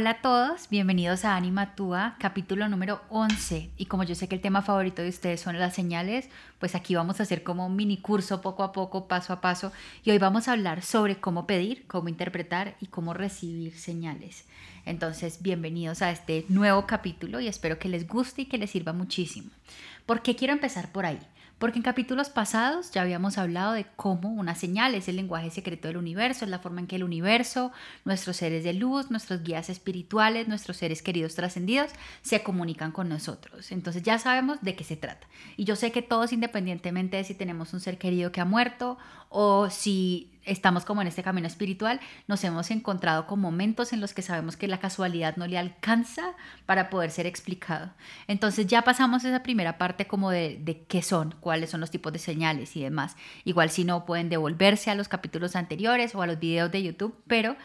Hola a todos, bienvenidos a Anima Tua, capítulo número 11. Y como yo sé que el tema favorito de ustedes son las señales, pues aquí vamos a hacer como un mini curso poco a poco, paso a paso. Y hoy vamos a hablar sobre cómo pedir, cómo interpretar y cómo recibir señales. Entonces, bienvenidos a este nuevo capítulo y espero que les guste y que les sirva muchísimo. ¿Por qué quiero empezar por ahí? Porque en capítulos pasados ya habíamos hablado de cómo una señal es el lenguaje secreto del universo, es la forma en que el universo, nuestros seres de luz, nuestros guías espirituales, nuestros seres queridos trascendidos se comunican con nosotros. Entonces ya sabemos de qué se trata. Y yo sé que todos, independientemente de si tenemos un ser querido que ha muerto o si estamos como en este camino espiritual, nos hemos encontrado con momentos en los que sabemos que la casualidad no le alcanza para poder ser explicado. Entonces ya pasamos esa primera parte como de, de qué son, cuáles son los tipos de señales y demás. Igual si no pueden devolverse a los capítulos anteriores o a los videos de YouTube, pero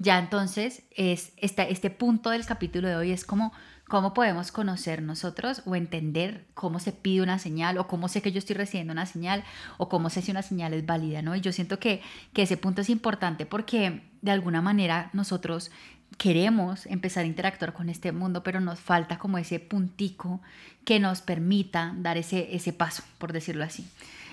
ya entonces es este, este punto del capítulo de hoy es como ¿Cómo podemos conocer nosotros o entender cómo se pide una señal o cómo sé que yo estoy recibiendo una señal o cómo sé si una señal es válida? ¿no? Y yo siento que, que ese punto es importante porque de alguna manera nosotros queremos empezar a interactuar con este mundo, pero nos falta como ese puntico que nos permita dar ese, ese paso, por decirlo así.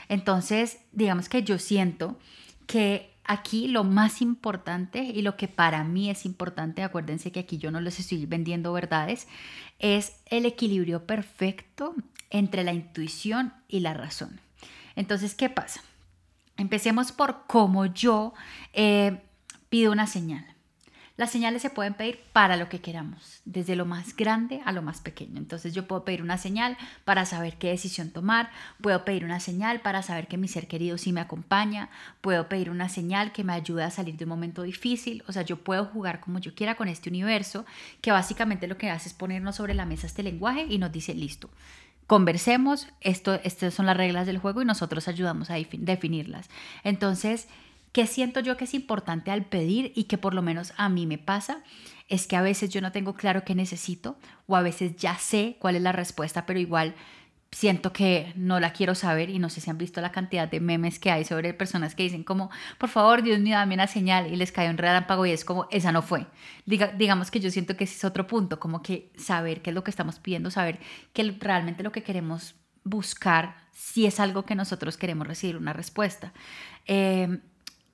Entonces, digamos que yo siento que Aquí lo más importante y lo que para mí es importante, acuérdense que aquí yo no les estoy vendiendo verdades, es el equilibrio perfecto entre la intuición y la razón. Entonces, ¿qué pasa? Empecemos por cómo yo eh, pido una señal. Las señales se pueden pedir para lo que queramos, desde lo más grande a lo más pequeño. Entonces yo puedo pedir una señal para saber qué decisión tomar, puedo pedir una señal para saber que mi ser querido sí me acompaña, puedo pedir una señal que me ayude a salir de un momento difícil, o sea, yo puedo jugar como yo quiera con este universo, que básicamente lo que hace es ponernos sobre la mesa este lenguaje y nos dice, listo, conversemos, esto, estas son las reglas del juego y nosotros ayudamos a definirlas. Entonces, ¿Qué siento yo que es importante al pedir y que por lo menos a mí me pasa? Es que a veces yo no tengo claro qué necesito o a veces ya sé cuál es la respuesta, pero igual siento que no la quiero saber y no sé si han visto la cantidad de memes que hay sobre personas que dicen como, por favor, Dios mío, dame una señal y les cae un relámpago y es como, esa no fue. Diga, digamos que yo siento que ese es otro punto, como que saber qué es lo que estamos pidiendo, saber que realmente lo que queremos buscar, si es algo que nosotros queremos recibir una respuesta. Eh,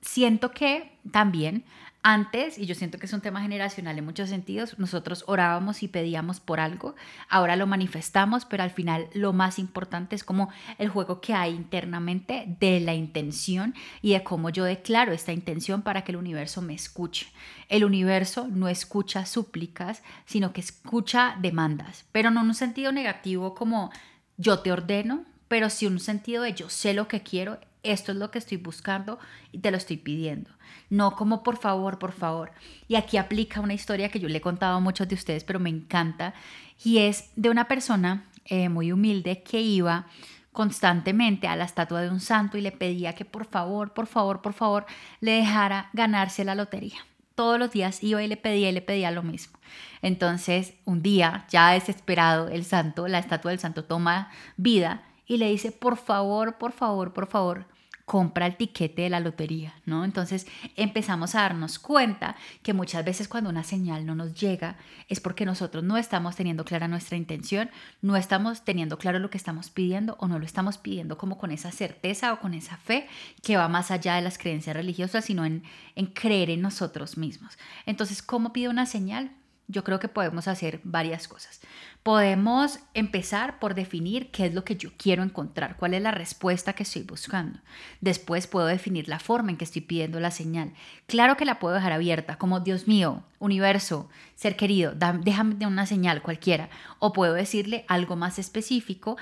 siento que también antes, y yo siento que es un tema generacional en muchos sentidos, nosotros orábamos y pedíamos por algo, ahora lo manifestamos, pero al final lo más importante es como el juego que hay internamente de la intención y de cómo yo declaro esta intención para que el universo me escuche. El universo no escucha súplicas, sino que escucha demandas, pero no en un sentido negativo como yo te ordeno, pero sí en un sentido de yo sé lo que quiero, esto es lo que estoy buscando y te lo estoy pidiendo. No como por favor, por favor. Y aquí aplica una historia que yo le he contado a muchos de ustedes, pero me encanta, y es de una persona eh, muy humilde que iba constantemente a la estatua de un santo y le pedía que por favor, por favor, por favor, le dejara ganarse la lotería. Todos los días iba y le pedía y le pedía lo mismo. Entonces, un día, ya desesperado, el santo, la estatua del santo toma vida y le dice, por favor, por favor, por favor, compra el tiquete de la lotería, ¿no? Entonces empezamos a darnos cuenta que muchas veces cuando una señal no nos llega es porque nosotros no estamos teniendo clara nuestra intención, no estamos teniendo claro lo que estamos pidiendo o no lo estamos pidiendo como con esa certeza o con esa fe que va más allá de las creencias religiosas, sino en, en creer en nosotros mismos. Entonces, ¿cómo pide una señal? Yo creo que podemos hacer varias cosas. Podemos empezar por definir qué es lo que yo quiero encontrar, cuál es la respuesta que estoy buscando. Después puedo definir la forma en que estoy pidiendo la señal. Claro que la puedo dejar abierta, como Dios mío, universo, ser querido, déjame una señal cualquiera. O puedo decirle algo más específico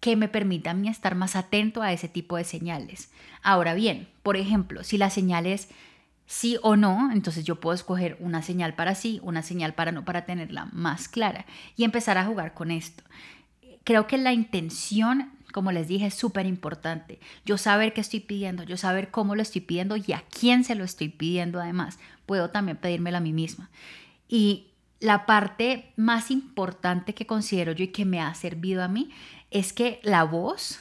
que me permita a mí estar más atento a ese tipo de señales. Ahora bien, por ejemplo, si la señal es sí o no, entonces yo puedo escoger una señal para sí, una señal para no, para tenerla más clara y empezar a jugar con esto. Creo que la intención, como les dije, es súper importante. Yo saber qué estoy pidiendo, yo saber cómo lo estoy pidiendo y a quién se lo estoy pidiendo además. Puedo también pedírmelo a mí misma. Y la parte más importante que considero yo y que me ha servido a mí es que la voz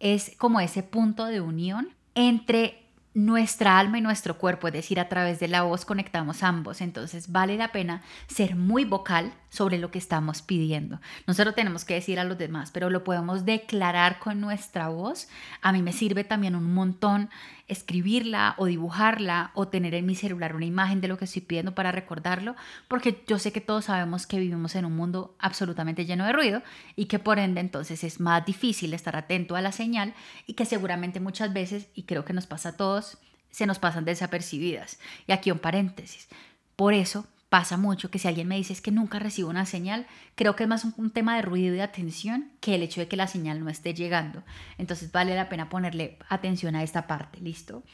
es como ese punto de unión entre nuestra alma y nuestro cuerpo, es decir, a través de la voz conectamos ambos. Entonces vale la pena ser muy vocal sobre lo que estamos pidiendo. Nosotros tenemos que decir a los demás, pero lo podemos declarar con nuestra voz. A mí me sirve también un montón escribirla o dibujarla o tener en mi celular una imagen de lo que estoy pidiendo para recordarlo, porque yo sé que todos sabemos que vivimos en un mundo absolutamente lleno de ruido y que por ende entonces es más difícil estar atento a la señal y que seguramente muchas veces, y creo que nos pasa a todos, se nos pasan desapercibidas. Y aquí un paréntesis. Por eso pasa mucho que si alguien me dice es que nunca recibo una señal, creo que es más un, tema de ruido y de atención que el hecho de que la señal no esté llegando. Entonces vale la pena ponerle atención a esta parte, ¿listo?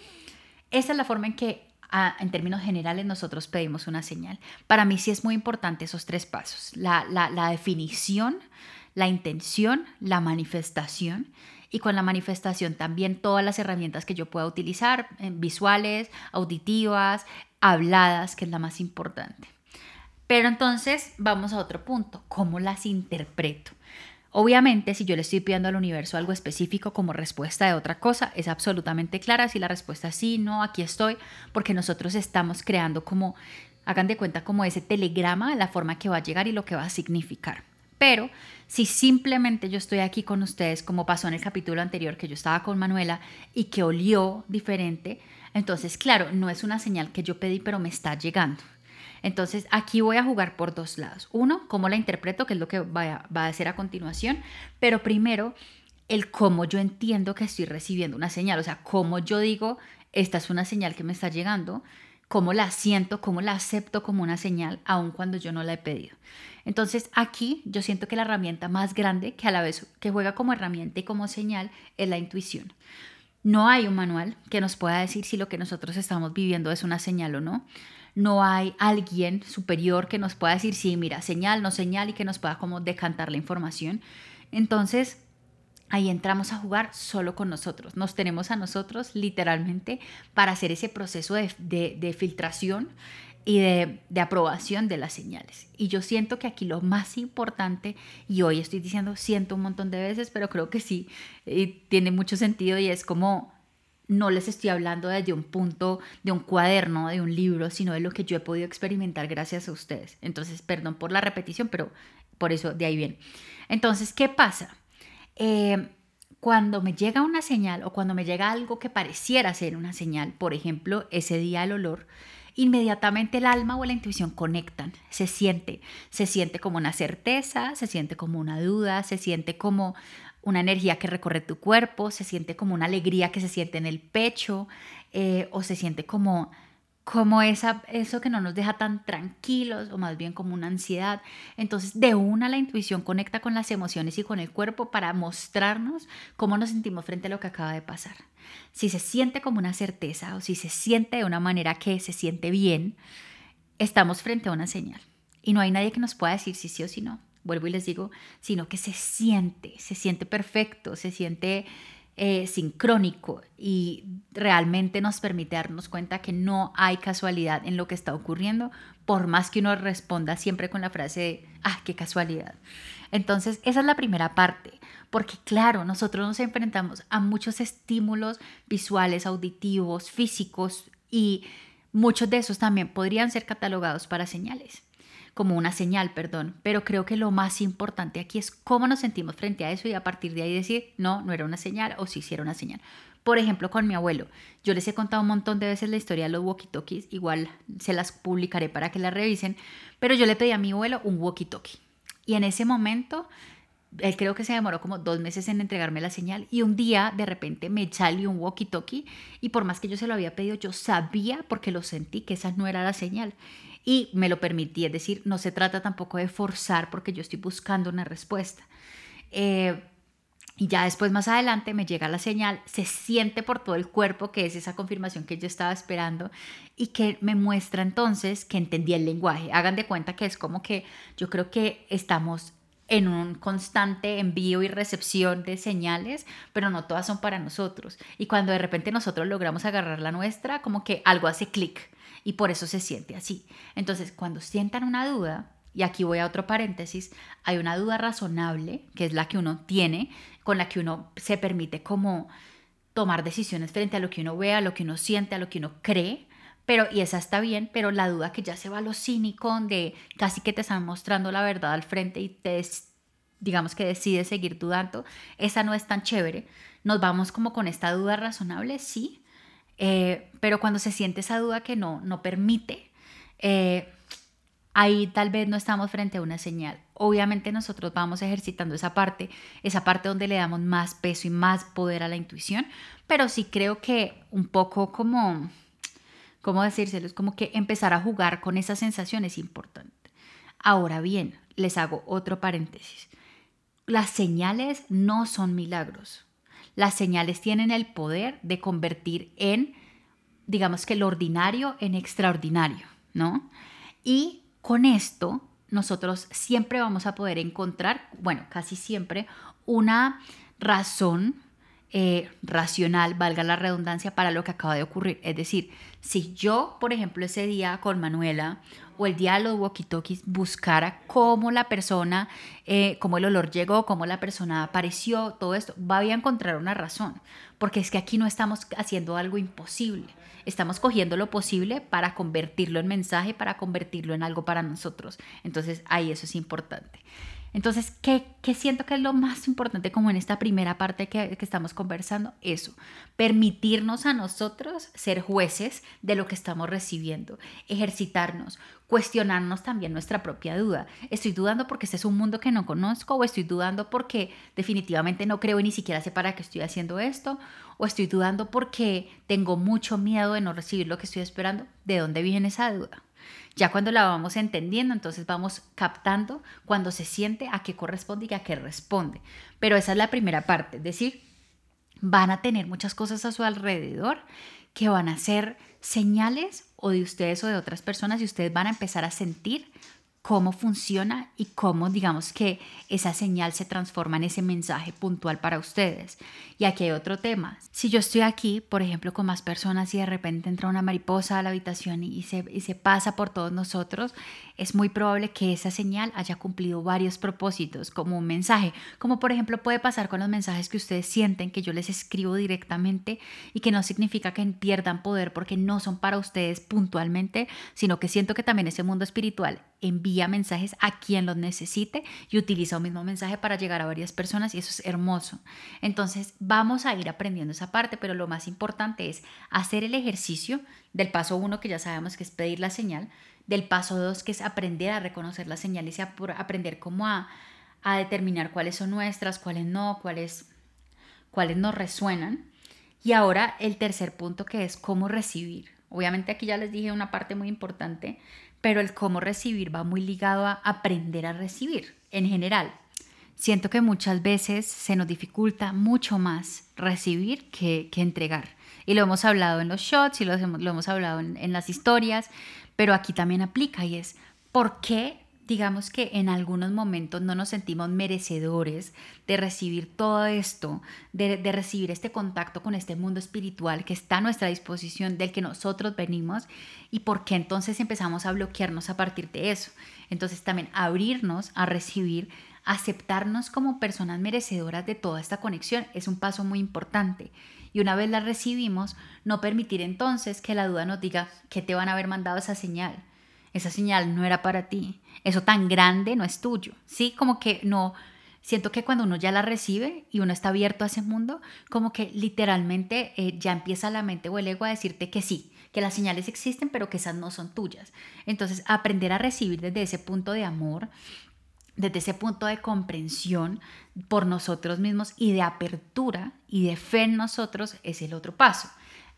Esa es la forma en que en términos generales nosotros pedimos una señal. Para mí sí es muy importante esos tres pasos, la, la definición, la intención, la manifestación y con la manifestación también todas las herramientas que yo pueda utilizar, eh, visuales, auditivas, habladas, que es la más importante. Pero entonces vamos a otro punto, ¿cómo las interpreto? Obviamente, si yo le estoy pidiendo al universo algo específico como respuesta de otra cosa, es absolutamente clara. Si la respuesta es sí, no, aquí estoy, porque nosotros estamos creando como, hagan de cuenta, como ese telegrama, la forma que va a llegar y lo que va a significar. Pero si simplemente yo estoy aquí con ustedes, como pasó en el capítulo anterior, que yo estaba con Manuela y que olió diferente, entonces, claro, no es una señal que yo pedí, pero me está llegando. Entonces, aquí voy a jugar por dos lados. Uno, cómo la interpreto, que es lo que va a, hacer a continuación, pero primero, el cómo yo entiendo que estoy recibiendo una señal, o sea, cómo yo digo, esta es una señal que me está llegando, cómo la siento, cómo la acepto como una señal, aun cuando yo no la he pedido. Entonces aquí yo siento que la herramienta más grande, que a la vez que juega como herramienta y como señal, es la intuición. No hay un manual que nos pueda decir si lo que nosotros estamos viviendo es una señal o no. No hay alguien superior que nos pueda decir, sí, mira, señal, no señal y que nos pueda como decantar la información. Entonces, ahí entramos a jugar solo con nosotros. Nos tenemos a nosotros literalmente para hacer ese proceso de, filtración y de, aprobación de las señales. Y yo siento que aquí lo más importante, y hoy estoy diciendo siento un montón de veces, pero creo que sí, y tiene mucho sentido y es como no les estoy hablando desde un punto de un cuaderno, de un libro, sino de lo que yo he podido experimentar gracias a ustedes. Entonces, perdón por la repetición, pero por eso de ahí viene. Entonces, ¿qué pasa? Eh, cuando me llega una señal o cuando me llega algo que pareciera ser una señal, por ejemplo, ese día el olor, inmediatamente el alma o la intuición conectan, se siente, se siente como una certeza, se siente como una duda, se siente como una energía que recorre tu cuerpo, se siente como una alegría que se siente en el pecho eh, o se siente como como esa, eso que no nos deja tan tranquilos o más bien como una ansiedad. Entonces, de una la intuición conecta con las emociones y con el cuerpo para mostrarnos cómo nos sentimos frente a lo que acaba de pasar. Si se siente como una certeza o si se siente de una manera que se siente bien, estamos frente a una señal. Y no hay nadie que nos pueda decir si sí o si no. Vuelvo y les digo, sino que se siente, se siente perfecto, se siente eh, sincrónico y realmente nos permite darnos cuenta que no hay casualidad en lo que está ocurriendo, por más que uno responda siempre con la frase de, ah, qué casualidad. Entonces, esa es la primera parte, porque claro, nosotros nos enfrentamos a muchos estímulos visuales, auditivos, físicos y muchos de esos también podrían ser catalogados para señales como una señal, perdón, pero creo que lo más importante aquí es cómo nos sentimos frente a eso y a partir de ahí decir, no, no era una señal o sí, sí era una señal. Por ejemplo, con mi abuelo, yo les he contado un montón de veces la historia de los walkie-talkies, igual se las publicaré para que la revisen, pero yo le pedí a mi abuelo un walkie-talkie. Y en ese momento él creo que se demoró como dos meses en entregarme la señal. Y un día de repente me salió un walkie-talkie. Y por más que yo se lo había pedido, yo sabía porque lo sentí que esa no era la señal y me lo permití, es decir, no se trata tampoco de forzar porque yo estoy buscando una respuesta. Eh, y ya después, más adelante, me llega la señal, se siente por todo el cuerpo que es esa confirmación que yo estaba esperando y que me muestra entonces que entendí el lenguaje. Hagan de cuenta que es como que yo creo que estamos en un constante envío y recepción de señales, pero no todas son para nosotros. Y cuando de repente nosotros logramos agarrar la nuestra, como que algo hace clic y por eso se siente así. Entonces, cuando sientan una duda, y aquí voy a otro paréntesis, hay una duda razonable, que es la que uno tiene, con la que uno se permite como tomar decisiones frente a lo que uno ve, a lo que uno siente, a lo que uno cree. Pero, y esa está bien, pero la duda que ya se va a lo cínico, de casi que te están mostrando la verdad al frente y te, digamos que decides seguir dudando, esa no es tan chévere. Nos vamos como con esta duda razonable, sí, eh, pero cuando se siente esa duda que no, no permite, eh, ahí tal vez no estamos frente a una señal. Obviamente nosotros vamos ejercitando esa parte, esa parte donde le damos más peso y más poder a la intuición, pero sí creo que un poco como, ¿cómo decírselo? Es como que empezar a jugar con esa sensación es importante. Ahora bien, les hago otro paréntesis. Las señales no son milagros. Las señales tienen el poder de convertir en, digamos que lo ordinario en extraordinario, ¿no? Y con esto nosotros siempre vamos a poder encontrar, bueno, casi siempre, una razón eh, racional, valga la redundancia, para lo que acaba de ocurrir. Es decir, si yo, por ejemplo, ese día con Manuela o el los walkie-talkies buscara cómo la persona, eh, cómo el olor llegó, cómo la persona apareció, todo esto, va a encontrar una razón, porque es que aquí no estamos haciendo algo imposible, estamos cogiendo lo posible para convertirlo en mensaje, para convertirlo en algo para nosotros. Entonces ahí eso es importante. Entonces, ¿qué, siento que es lo más importante como en esta primera parte que, que, estamos conversando? Eso, permitirnos a nosotros ser jueces de lo que estamos recibiendo, ejercitarnos, cuestionarnos también nuestra propia duda. ¿Estoy dudando porque este es un mundo que no conozco o estoy dudando porque definitivamente no creo y ni siquiera sé para qué estoy haciendo esto? ¿O estoy dudando porque tengo mucho miedo de no recibir lo que estoy esperando? ¿De dónde viene esa duda? Ya cuando la vamos entendiendo, entonces vamos captando cuando se siente a qué corresponde y a qué responde. Pero esa es la primera parte, es decir, van a tener muchas cosas a su alrededor que van a ser señales o de ustedes o de otras personas y ustedes van a empezar a sentir cómo funciona y cómo digamos que esa señal se transforma en ese mensaje puntual para ustedes. Y aquí hay otro tema. Si yo estoy aquí, por ejemplo, con más personas y de repente entra una mariposa a la habitación y se, y se pasa por todos nosotros, es muy probable que esa señal haya cumplido varios propósitos como un mensaje, como por ejemplo puede pasar con los mensajes que ustedes sienten que yo les escribo directamente y que no significa que pierdan poder porque no son para ustedes puntualmente, sino que siento que también ese mundo espiritual envía mensajes a quien los necesite y utiliza un mismo mensaje para llegar a varias personas y eso es hermoso. Entonces vamos a ir aprendiendo esa parte, pero lo más importante es hacer el ejercicio del paso uno que ya sabemos que es pedir la señal, del paso 2, que es aprender a reconocer las señales y aprender cómo a, determinar cuáles son nuestras, cuáles no, cuáles, cuáles nos resuenan. Y ahora el tercer punto que es cómo recibir. Obviamente aquí ya les dije una parte muy importante, pero el cómo recibir va muy ligado a aprender a recibir en general. Siento que muchas veces se nos dificulta mucho más recibir que, entregar. Y lo hemos hablado en los shots y lo hemos, lo hemos hablado en, en las historias, pero aquí también aplica y es por qué digamos que en algunos momentos no nos sentimos merecedores de recibir todo esto, de, recibir este contacto con este mundo espiritual que está a nuestra disposición, del que nosotros venimos, y por qué entonces empezamos a bloquearnos a partir de eso. Entonces también abrirnos a recibir, aceptarnos como personas merecedoras de toda esta conexión es un paso muy importante y una vez la recibimos, no permitir entonces que la duda nos diga que te van a haber mandado esa señal. Esa señal no era para ti. Eso tan grande no es tuyo. Sí, como que no. Siento que cuando uno ya la recibe y uno está abierto a ese mundo, como que literalmente eh, ya empieza la mente o el ego a decirte que sí, que las señales existen, pero que esas no son tuyas. Entonces, aprender a recibir desde ese punto de amor, desde ese punto de comprensión por nosotros mismos y de apertura y de fe en nosotros es el otro paso.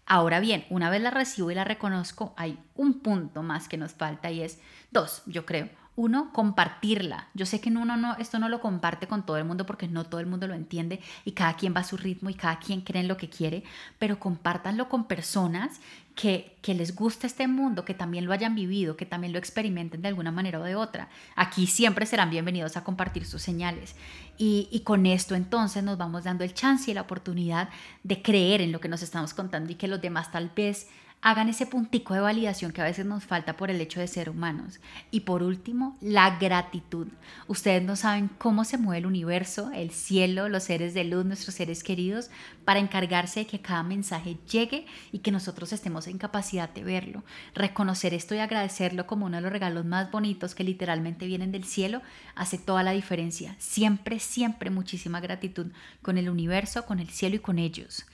Ahora bien, una vez la recibo y la reconozco, hay un punto más que nos falta y es dos, yo creo. Uno, compartirla. Yo sé que uno no, esto no lo comparte con todo el mundo porque no todo el mundo lo entiende y cada quien va a su ritmo y cada quien cree en lo que quiere, pero compártanlo con personas que, les guste este mundo, que también lo hayan vivido, que también lo experimenten de alguna manera o de otra. Aquí siempre serán bienvenidos a compartir sus señales. Y, y con esto entonces nos vamos dando el chance y la oportunidad de creer en lo que nos estamos contando y que los demás tal vez hagan ese puntico de validación que a veces nos falta por el hecho de ser humanos. Y por último, la gratitud. Ustedes no saben cómo se mueve el universo, el cielo, los seres de luz, nuestros seres queridos, para encargarse de que cada mensaje llegue y que nosotros estemos en capacidad de verlo. Reconocer esto y agradecerlo como uno de los regalos más bonitos que literalmente vienen del cielo hace toda la diferencia. Siempre, siempre muchísima gratitud con el universo, con el cielo y con ellos.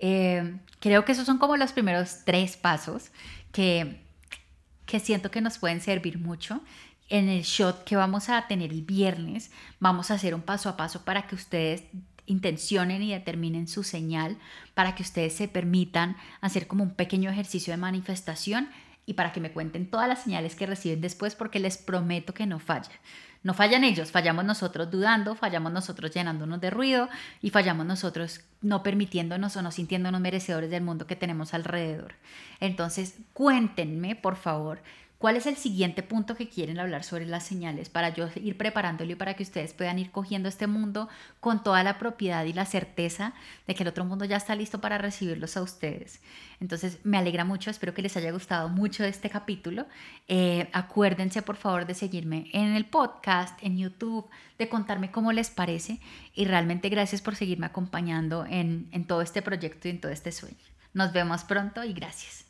Eh, creo que esos son como los primeros tres pasos que, que siento que nos pueden servir mucho. En el shot que vamos a tener el viernes, vamos a hacer un paso a paso para que ustedes intencionen y determinen su señal, para que ustedes se permitan hacer como un pequeño ejercicio de manifestación y para que me cuenten todas las señales que reciben después, porque les prometo que no falla. No fallan ellos, fallamos nosotros dudando, fallamos nosotros llenándonos de ruido y fallamos nosotros no permitiéndonos o no sintiéndonos merecedores del mundo que tenemos alrededor. Entonces, cuéntenme, por favor, ¿Cuál es el siguiente punto que quieren hablar sobre las señales para yo ir preparándolo y para que ustedes puedan ir cogiendo este mundo con toda la propiedad y la certeza de que el otro mundo ya está listo para recibirlos a ustedes? Entonces me alegra mucho, espero que les haya gustado mucho este capítulo. Eh, acuérdense por favor de seguirme en el podcast, en YouTube, de contarme cómo les parece y realmente gracias por seguirme acompañando en, en todo este proyecto y en todo este sueño. Nos vemos pronto y gracias.